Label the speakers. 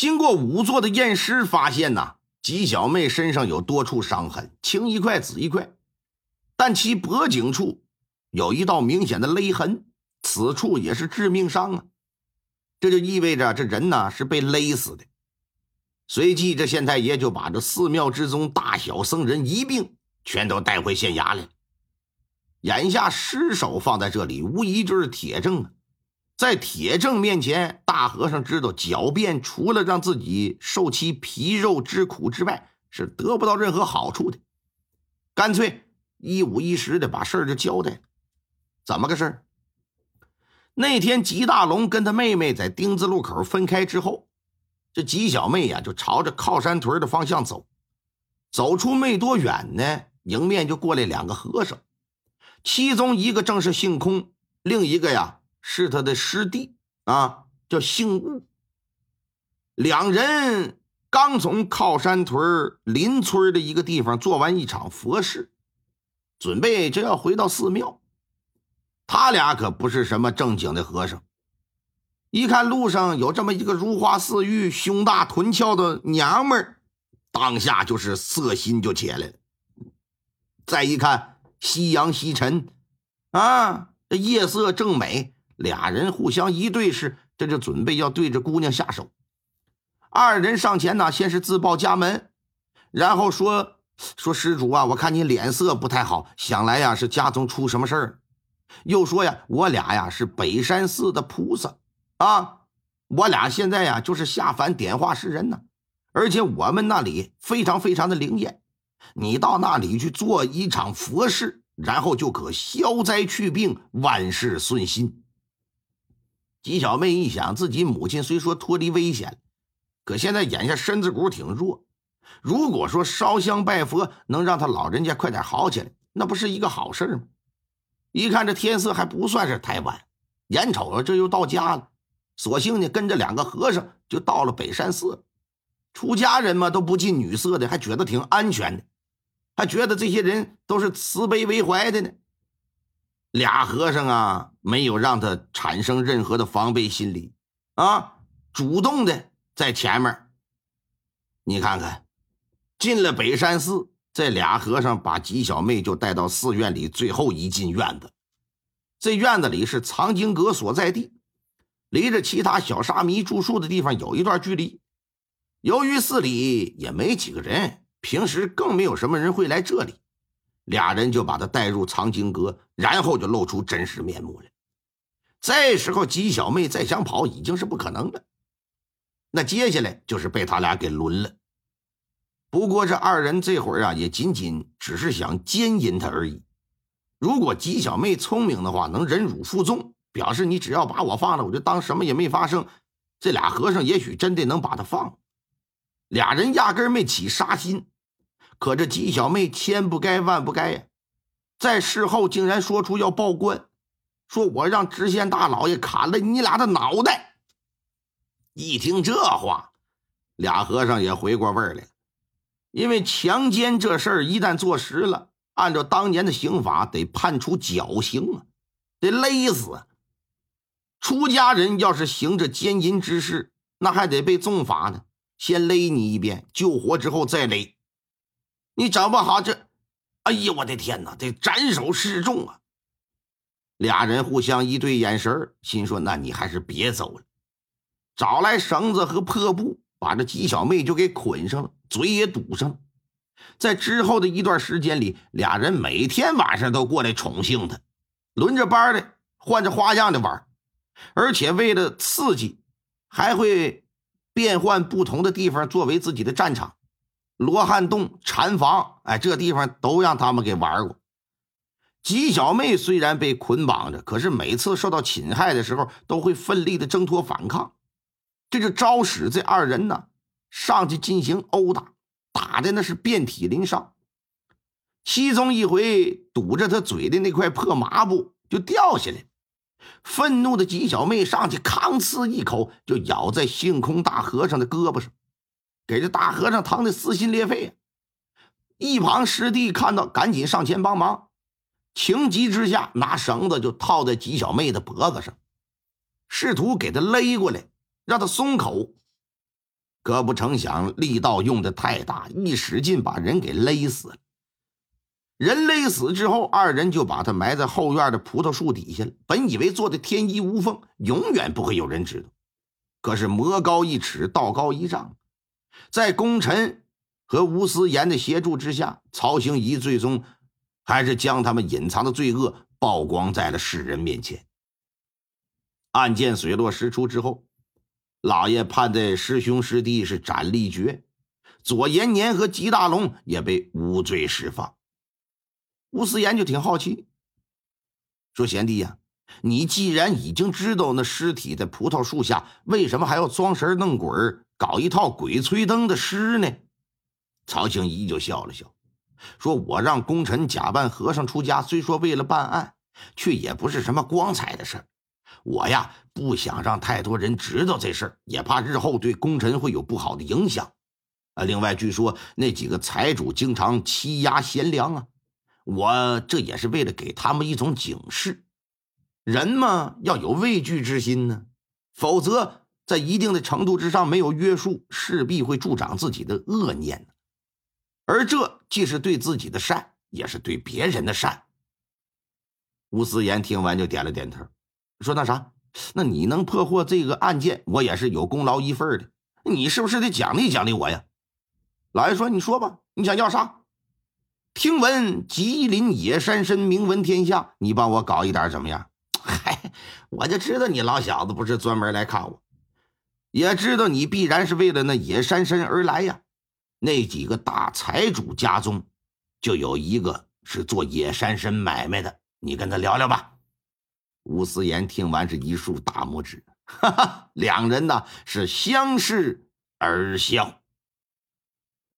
Speaker 1: 经过仵作的验尸，发现呐，吉小妹身上有多处伤痕，青一块紫一块，但其脖颈处有一道明显的勒痕，此处也是致命伤啊！这就意味着这人呢是被勒死的。随即，这县太爷就把这寺庙之中大小僧人一并全都带回县衙来。眼下尸首放在这里，无疑就是铁证啊！在铁证面前，大和尚知道狡辩除了让自己受其皮肉之苦之外，是得不到任何好处的。干脆一五一十的把事儿就交代。怎么个事儿？那天吉大龙跟他妹妹在丁字路口分开之后，这吉小妹呀就朝着靠山屯的方向走。走出没多远呢，迎面就过来两个和尚，其中一个正是姓空，另一个呀。是他的师弟啊，叫姓悟。两人刚从靠山屯邻村的一个地方做完一场佛事，准备就要回到寺庙。他俩可不是什么正经的和尚，一看路上有这么一个如花似玉、胸大臀翘的娘们儿，当下就是色心就起来了。再一看夕阳西沉，啊，这夜色正美。俩人互相一对视，这就准备要对着姑娘下手。二人上前呢，先是自报家门，然后说：“说施主啊，我看你脸色不太好，想来呀是家中出什么事儿。”又说呀：“我俩呀是北山寺的菩萨啊，我俩现在呀就是下凡点化世人呢，而且我们那里非常非常的灵验，你到那里去做一场佛事，然后就可消灾去病，万事顺心。”吉小妹一想，自己母亲虽说脱离危险，可现在眼下身子骨挺弱。如果说烧香拜佛能让她老人家快点好起来，那不是一个好事吗？一看这天色还不算是太晚，眼瞅着这又到家了，索性呢跟着两个和尚就到了北山寺。出家人嘛都不近女色的，还觉得挺安全的，还觉得这些人都是慈悲为怀的呢。俩和尚啊，没有让他产生任何的防备心理，啊，主动的在前面。你看看，进了北山寺，这俩和尚把吉小妹就带到寺院里最后一进院子。这院子里是藏经阁所在地，离着其他小沙弥住宿的地方有一段距离。由于寺里也没几个人，平时更没有什么人会来这里。俩人就把他带入藏经阁，然后就露出真实面目了。这时候，姬小妹再想跑已经是不可能了。那接下来就是被他俩给轮了。不过这二人这会儿啊，也仅仅只是想奸淫他而已。如果姬小妹聪明的话，能忍辱负重，表示你只要把我放了，我就当什么也没发生。这俩和尚也许真的能把他放。俩人压根没起杀心。可这姬小妹千不该万不该呀，在事后竟然说出要报官，说我让知县大老爷砍了你俩的脑袋。一听这话，俩和尚也回过味儿来，因为强奸这事儿一旦坐实了，按照当年的刑法得判处绞刑啊，得勒死。出家人要是行这奸淫之事，那还得被重罚呢，先勒你一遍，救活之后再勒。你整不好这，哎呀，我的天哪，得斩首示众啊！俩人互相一对眼神心说：“那你还是别走了。”找来绳子和破布，把这吉小妹就给捆上了，嘴也堵上了。在之后的一段时间里，俩人每天晚上都过来宠幸她，轮着班的，换着花样的玩，而且为了刺激，还会变换不同的地方作为自己的战场。罗汉洞、禅房，哎，这地方都让他们给玩过。吉小妹虽然被捆绑着，可是每次受到侵害的时候，都会奋力的挣脱反抗。这就招使这二人呢上去进行殴打，打的那是遍体鳞伤。其中一回堵着他嘴的那块破麻布就掉下来，愤怒的吉小妹上去吭哧一口就咬在星空大和尚的胳膊上。给这大和尚疼的撕心裂肺，一旁师弟看到，赶紧上前帮忙，情急之下拿绳子就套在吉小妹的脖子上，试图给她勒过来，让她松口。可不成想力道用的太大，一使劲把人给勒死了。人勒死之后，二人就把他埋在后院的葡萄树底下了。本以为做的天衣无缝，永远不会有人知道。可是魔高一尺，道高一丈，在功臣和吴思言的协助之下，曹兴仪最终还是将他们隐藏的罪恶曝光在了世人面前。案件水落石出之后，老爷判的师兄师弟是斩立决，左延年和吉大龙也被无罪释放。吴思言就挺好奇，说：“贤弟呀，你既然已经知道那尸体在葡萄树下，为什么还要装神弄鬼搞一套鬼吹灯的诗呢？”曹兴仪就笑了笑，说：“我让功臣假扮和尚出家，虽说为了办案，却也不是什么光彩的事儿。我呀，不想让太多人知道这事儿，也怕日后对功臣会有不好的影响。啊，另外据说那几个财主经常欺压贤良啊。”我这也是为了给他们一种警示，人嘛要有畏惧之心呢，否则在一定的程度之上没有约束，势必会助长自己的恶念而这既是对自己的善，也是对别人的善。吴思言听完就点了点头，说：“那啥，那你能破获这个案件，我也是有功劳一份的。你是不是得奖励奖励我呀？”老爷说：“你说吧，你想要啥？”听闻吉林野山参名闻天下，你帮我搞一点怎么样？嗨，我就知道你老小子不是专门来看我，也知道你必然是为了那野山参而来呀。那几个大财主家中，就有一个是做野山参买卖的，你跟他聊聊吧。吴思言听完是一竖大拇指，哈哈，两人呢是相视而笑。